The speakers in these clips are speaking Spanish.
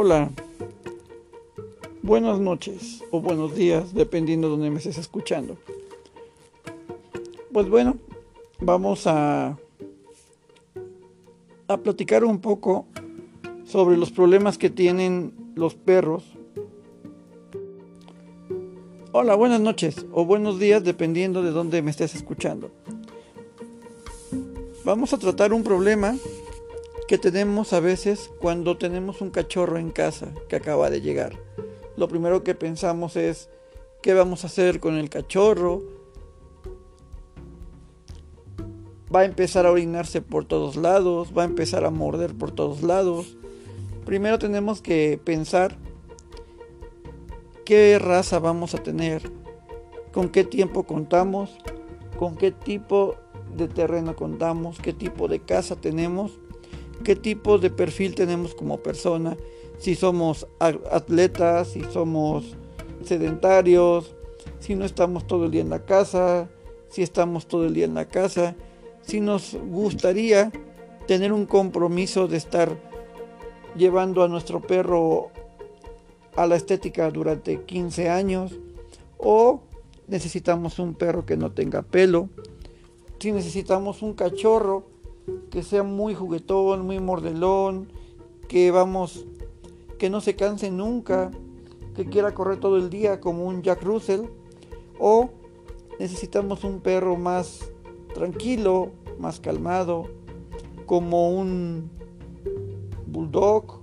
Hola, buenas noches o buenos días, dependiendo de donde me estés escuchando. Pues bueno, vamos a, a platicar un poco sobre los problemas que tienen los perros. Hola, buenas noches o buenos días, dependiendo de donde me estés escuchando. Vamos a tratar un problema que tenemos a veces cuando tenemos un cachorro en casa que acaba de llegar. Lo primero que pensamos es, ¿qué vamos a hacer con el cachorro? Va a empezar a orinarse por todos lados, va a empezar a morder por todos lados. Primero tenemos que pensar qué raza vamos a tener, con qué tiempo contamos, con qué tipo de terreno contamos, qué tipo de casa tenemos qué tipo de perfil tenemos como persona, si somos atletas, si somos sedentarios, si no estamos todo el día en la casa, si estamos todo el día en la casa, si nos gustaría tener un compromiso de estar llevando a nuestro perro a la estética durante 15 años o necesitamos un perro que no tenga pelo, si necesitamos un cachorro que sea muy juguetón, muy mordelón, que vamos, que no se canse nunca, que quiera correr todo el día como un Jack Russell, o necesitamos un perro más tranquilo, más calmado, como un bulldog.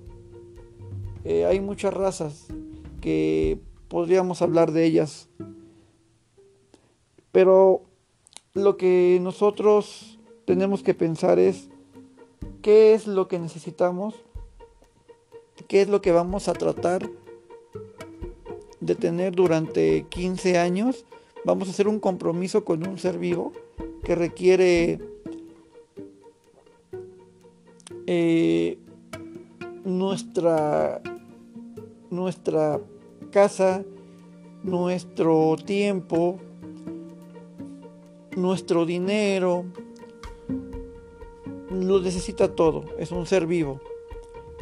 Eh, hay muchas razas que podríamos hablar de ellas, pero lo que nosotros tenemos que pensar es qué es lo que necesitamos, qué es lo que vamos a tratar de tener durante 15 años. Vamos a hacer un compromiso con un ser vivo que requiere eh, nuestra, nuestra casa, nuestro tiempo, nuestro dinero, lo necesita todo, es un ser vivo.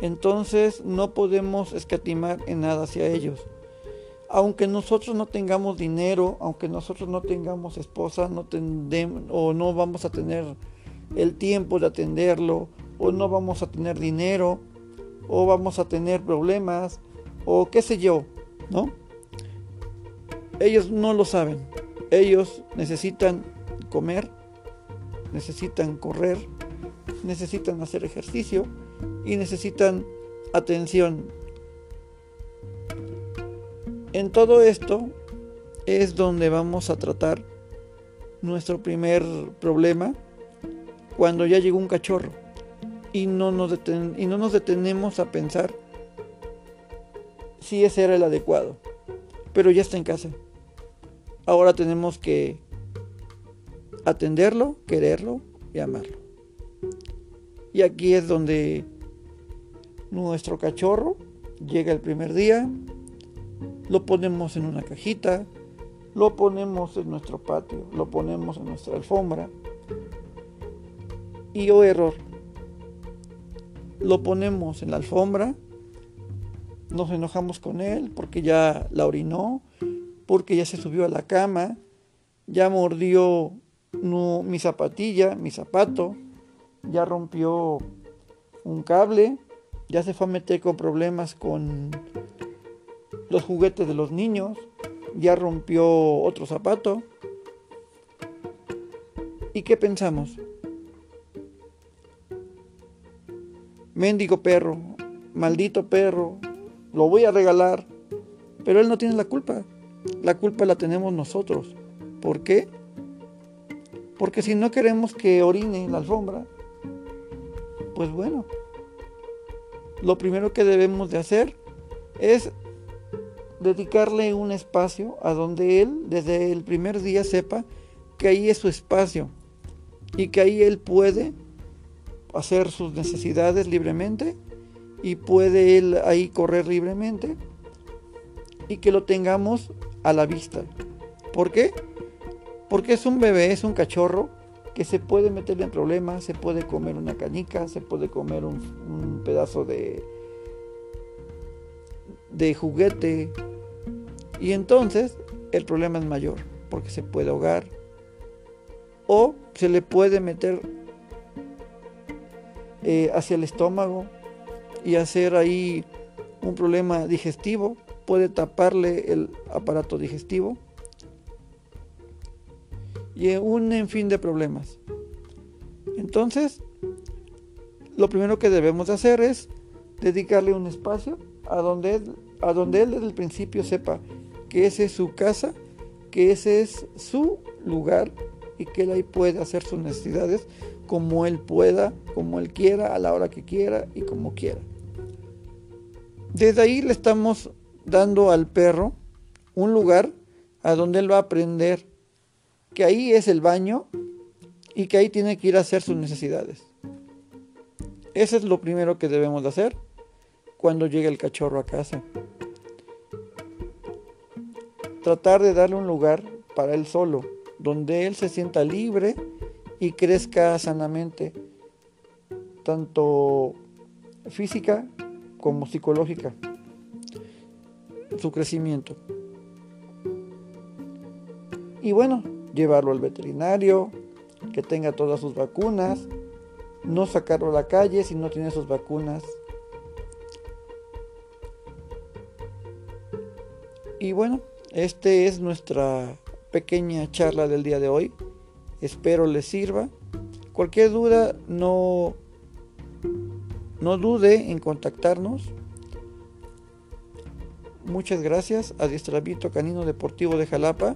Entonces no podemos escatimar en nada hacia ellos. Aunque nosotros no tengamos dinero, aunque nosotros no tengamos esposa, no o no vamos a tener el tiempo de atenderlo, o no vamos a tener dinero, o vamos a tener problemas, o qué sé yo, ¿no? Ellos no lo saben. Ellos necesitan comer, necesitan correr, necesitan hacer ejercicio y necesitan atención. En todo esto es donde vamos a tratar nuestro primer problema cuando ya llegó un cachorro y no nos, y no nos detenemos a pensar si ese era el adecuado. Pero ya está en casa. Ahora tenemos que atenderlo, quererlo y amarlo. Y aquí es donde nuestro cachorro llega el primer día, lo ponemos en una cajita, lo ponemos en nuestro patio, lo ponemos en nuestra alfombra. Y oh error, lo ponemos en la alfombra, nos enojamos con él porque ya la orinó, porque ya se subió a la cama, ya mordió mi zapatilla, mi zapato, ya rompió un cable, ya se fue a meter con problemas con los juguetes de los niños, ya rompió otro zapato. ¿Y qué pensamos? Mendigo perro, maldito perro, lo voy a regalar, pero él no tiene la culpa. La culpa la tenemos nosotros. ¿Por qué? Porque si no queremos que orine en la alfombra, pues bueno, lo primero que debemos de hacer es dedicarle un espacio a donde él desde el primer día sepa que ahí es su espacio y que ahí él puede hacer sus necesidades libremente y puede él ahí correr libremente y que lo tengamos a la vista. ¿Por qué? Porque es un bebé, es un cachorro que se puede meter en problemas, se puede comer una canica, se puede comer un, pedazo de, de juguete. Y entonces el problema es mayor, porque se puede ahogar o se le puede meter eh, hacia el estómago y hacer ahí un problema digestivo, puede taparle el aparato digestivo y un en fin de problemas. Entonces, lo primero que debemos hacer es dedicarle un espacio a donde él, a donde él desde el principio sepa que ese es su casa, que ese es su lugar y que él ahí puede hacer sus necesidades como él pueda, como él quiera, a la hora que quiera y como quiera. Desde ahí le estamos dando al perro un lugar a donde él va a aprender que ahí es el baño y que ahí tiene que ir a hacer sus necesidades. Eso es lo primero que debemos de hacer cuando llegue el cachorro a casa. Tratar de darle un lugar para él solo, donde él se sienta libre y crezca sanamente, tanto física como psicológica, su crecimiento. Y bueno, llevarlo al veterinario, que tenga todas sus vacunas, no sacarlo a la calle si no tiene sus vacunas. Y bueno, este es nuestra pequeña charla del día de hoy. Espero les sirva. Cualquier duda no no dude en contactarnos. Muchas gracias. Adiestramiento Canino Deportivo de Jalapa.